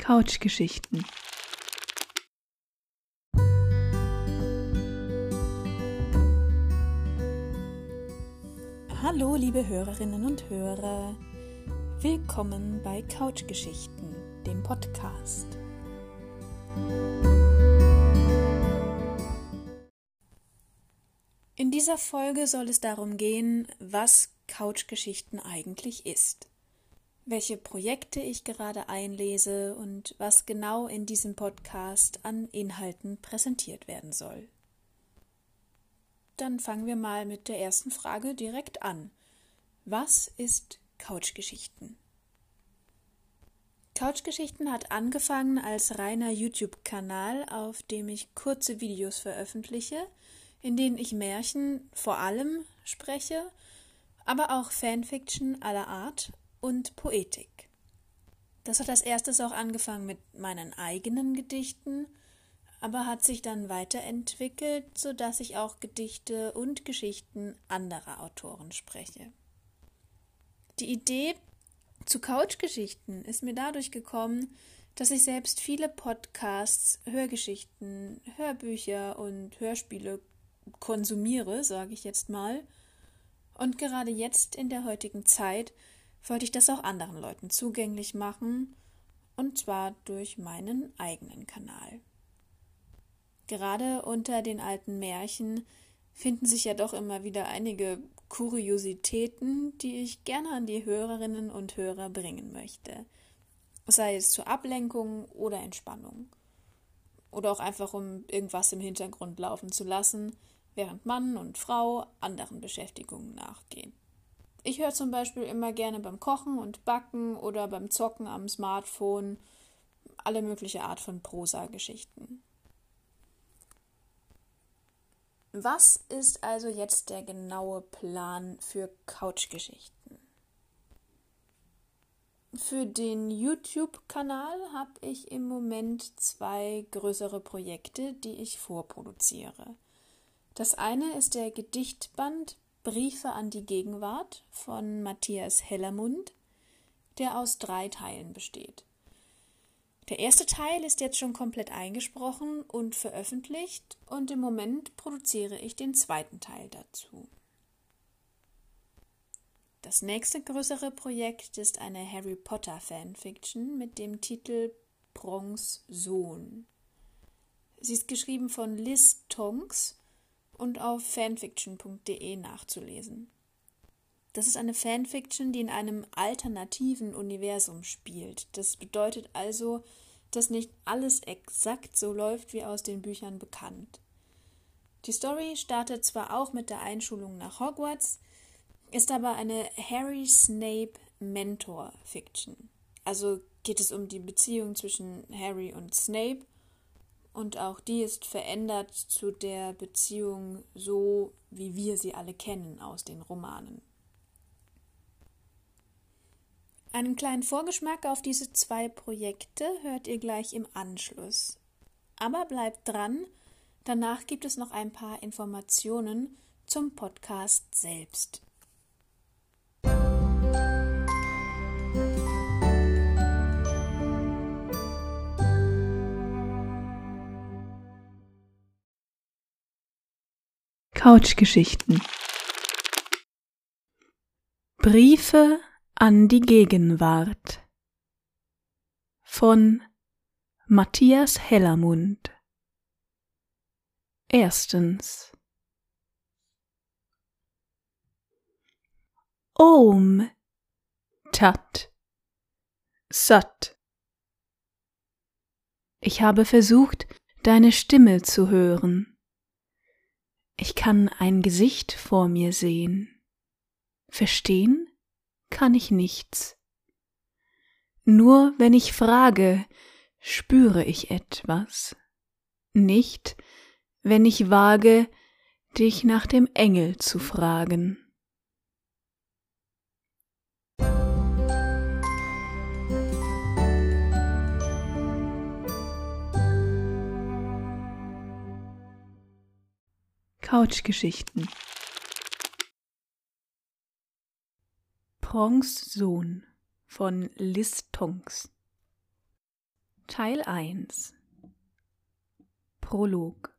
Couchgeschichten. Hallo, liebe Hörerinnen und Hörer. Willkommen bei Couchgeschichten, dem Podcast. In dieser Folge soll es darum gehen, was Couchgeschichten eigentlich ist welche Projekte ich gerade einlese und was genau in diesem Podcast an Inhalten präsentiert werden soll. Dann fangen wir mal mit der ersten Frage direkt an. Was ist Couchgeschichten? Couchgeschichten hat angefangen als reiner YouTube-Kanal, auf dem ich kurze Videos veröffentliche, in denen ich Märchen vor allem spreche, aber auch Fanfiction aller Art und Poetik. Das hat als erstes auch angefangen mit meinen eigenen Gedichten, aber hat sich dann weiterentwickelt, so dass ich auch Gedichte und Geschichten anderer Autoren spreche. Die Idee zu Couchgeschichten ist mir dadurch gekommen, dass ich selbst viele Podcasts, Hörgeschichten, Hörbücher und Hörspiele konsumiere, sage ich jetzt mal, und gerade jetzt in der heutigen Zeit wollte ich das auch anderen Leuten zugänglich machen, und zwar durch meinen eigenen Kanal. Gerade unter den alten Märchen finden sich ja doch immer wieder einige Kuriositäten, die ich gerne an die Hörerinnen und Hörer bringen möchte. Sei es zur Ablenkung oder Entspannung. Oder auch einfach, um irgendwas im Hintergrund laufen zu lassen, während Mann und Frau anderen Beschäftigungen nachgehen. Ich höre zum Beispiel immer gerne beim Kochen und Backen oder beim Zocken am Smartphone alle mögliche Art von Prosa-Geschichten. Was ist also jetzt der genaue Plan für Couchgeschichten? Für den YouTube-Kanal habe ich im Moment zwei größere Projekte, die ich vorproduziere. Das eine ist der Gedichtband Briefe an die Gegenwart von Matthias Hellermund, der aus drei Teilen besteht. Der erste Teil ist jetzt schon komplett eingesprochen und veröffentlicht und im Moment produziere ich den zweiten Teil dazu. Das nächste größere Projekt ist eine Harry Potter Fanfiction mit dem Titel Bronx Sohn. Sie ist geschrieben von Liz Tonks und auf fanfiction.de nachzulesen. Das ist eine Fanfiction, die in einem alternativen Universum spielt. Das bedeutet also, dass nicht alles exakt so läuft wie aus den Büchern bekannt. Die Story startet zwar auch mit der Einschulung nach Hogwarts, ist aber eine Harry Snape Mentor Fiction. Also geht es um die Beziehung zwischen Harry und Snape und auch die ist verändert zu der Beziehung so, wie wir sie alle kennen aus den Romanen. Einen kleinen Vorgeschmack auf diese zwei Projekte hört ihr gleich im Anschluss. Aber bleibt dran, danach gibt es noch ein paar Informationen zum Podcast selbst. Couchgeschichten. Briefe an die Gegenwart von Matthias Hellermund. Erstens. Om Tat Sat Ich habe versucht, deine Stimme zu hören ich kann ein Gesicht vor mir sehen. Verstehen kann ich nichts. Nur wenn ich frage, spüre ich etwas. Nicht, wenn ich wage, dich nach dem Engel zu fragen. Couchgeschichten. Prongs Sohn von Liz Tonks. Teil 1 Prolog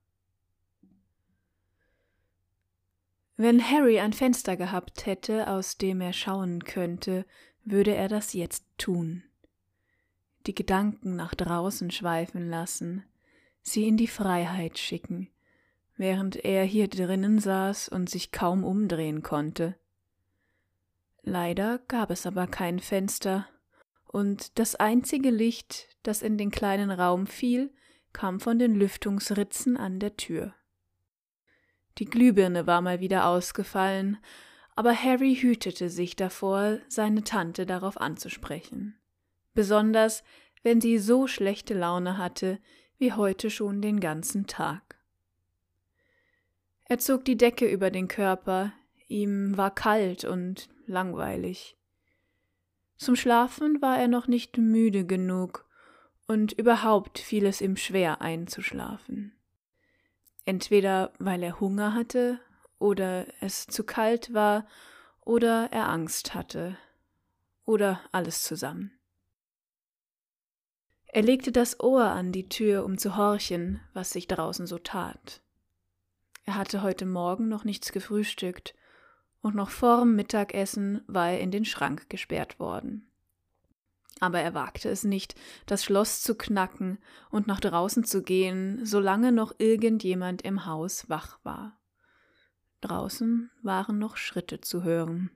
Wenn Harry ein Fenster gehabt hätte, aus dem er schauen könnte, würde er das jetzt tun. Die Gedanken nach draußen schweifen lassen, sie in die Freiheit schicken, während er hier drinnen saß und sich kaum umdrehen konnte. Leider gab es aber kein Fenster, und das einzige Licht, das in den kleinen Raum fiel, kam von den Lüftungsritzen an der Tür. Die Glühbirne war mal wieder ausgefallen, aber Harry hütete sich davor, seine Tante darauf anzusprechen. Besonders, wenn sie so schlechte Laune hatte, wie heute schon den ganzen Tag. Er zog die Decke über den Körper, ihm war kalt und langweilig. Zum Schlafen war er noch nicht müde genug, und überhaupt fiel es ihm schwer einzuschlafen. Entweder weil er Hunger hatte, oder es zu kalt war, oder er Angst hatte, oder alles zusammen. Er legte das Ohr an die Tür, um zu horchen, was sich draußen so tat. Er hatte heute Morgen noch nichts gefrühstückt, und noch vorm Mittagessen war er in den Schrank gesperrt worden. Aber er wagte es nicht, das Schloss zu knacken und nach draußen zu gehen, solange noch irgendjemand im Haus wach war. Draußen waren noch Schritte zu hören.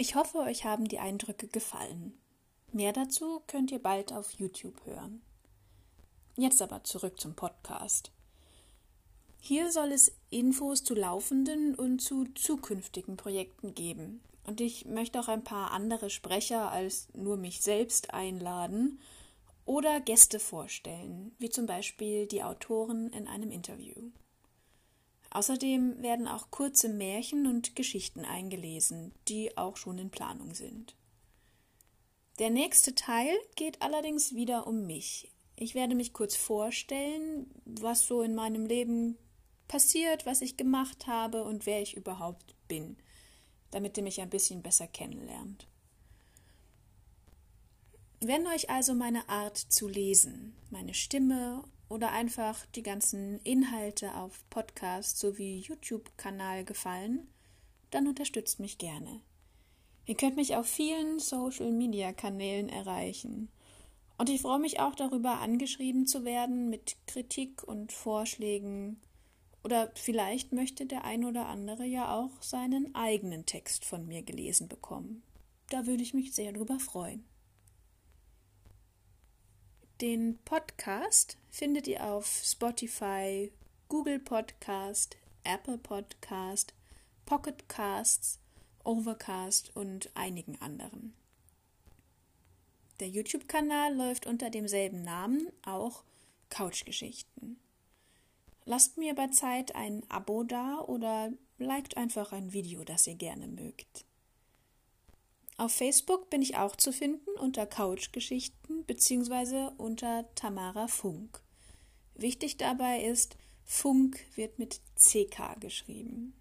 Ich hoffe, euch haben die Eindrücke gefallen. Mehr dazu könnt ihr bald auf YouTube hören. Jetzt aber zurück zum Podcast. Hier soll es Infos zu laufenden und zu zukünftigen Projekten geben. Und ich möchte auch ein paar andere Sprecher als nur mich selbst einladen oder Gäste vorstellen, wie zum Beispiel die Autoren in einem Interview. Außerdem werden auch kurze Märchen und Geschichten eingelesen, die auch schon in Planung sind. Der nächste Teil geht allerdings wieder um mich. Ich werde mich kurz vorstellen, was so in meinem Leben passiert, was ich gemacht habe und wer ich überhaupt bin, damit ihr mich ein bisschen besser kennenlernt. Wenn euch also meine Art zu lesen, meine Stimme oder einfach die ganzen Inhalte auf Podcast sowie YouTube-Kanal gefallen, dann unterstützt mich gerne. Ihr könnt mich auf vielen Social-Media-Kanälen erreichen. Und ich freue mich auch darüber, angeschrieben zu werden mit Kritik und Vorschlägen. Oder vielleicht möchte der ein oder andere ja auch seinen eigenen Text von mir gelesen bekommen. Da würde ich mich sehr darüber freuen. Den Podcast findet ihr auf Spotify, Google Podcast, Apple Podcast, Pocket Casts, Overcast und einigen anderen. Der YouTube-Kanal läuft unter demselben Namen, auch Couchgeschichten. Lasst mir bei Zeit ein Abo da oder liked einfach ein Video, das ihr gerne mögt. Auf Facebook bin ich auch zu finden unter Couchgeschichten bzw. unter Tamara Funk. Wichtig dabei ist, Funk wird mit CK geschrieben.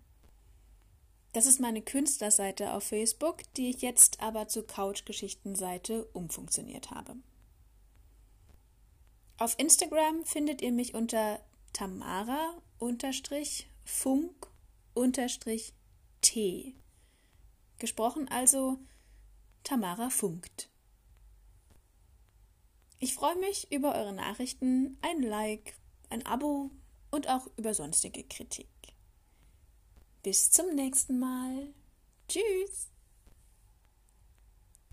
Das ist meine Künstlerseite auf Facebook, die ich jetzt aber zur Couchgeschichtenseite umfunktioniert habe. Auf Instagram findet ihr mich unter Tamara-Funk-T. Gesprochen also Tamara funkt. Ich freue mich über eure Nachrichten, ein Like, ein Abo und auch über sonstige Kritik. Bis zum nächsten Mal. Tschüss.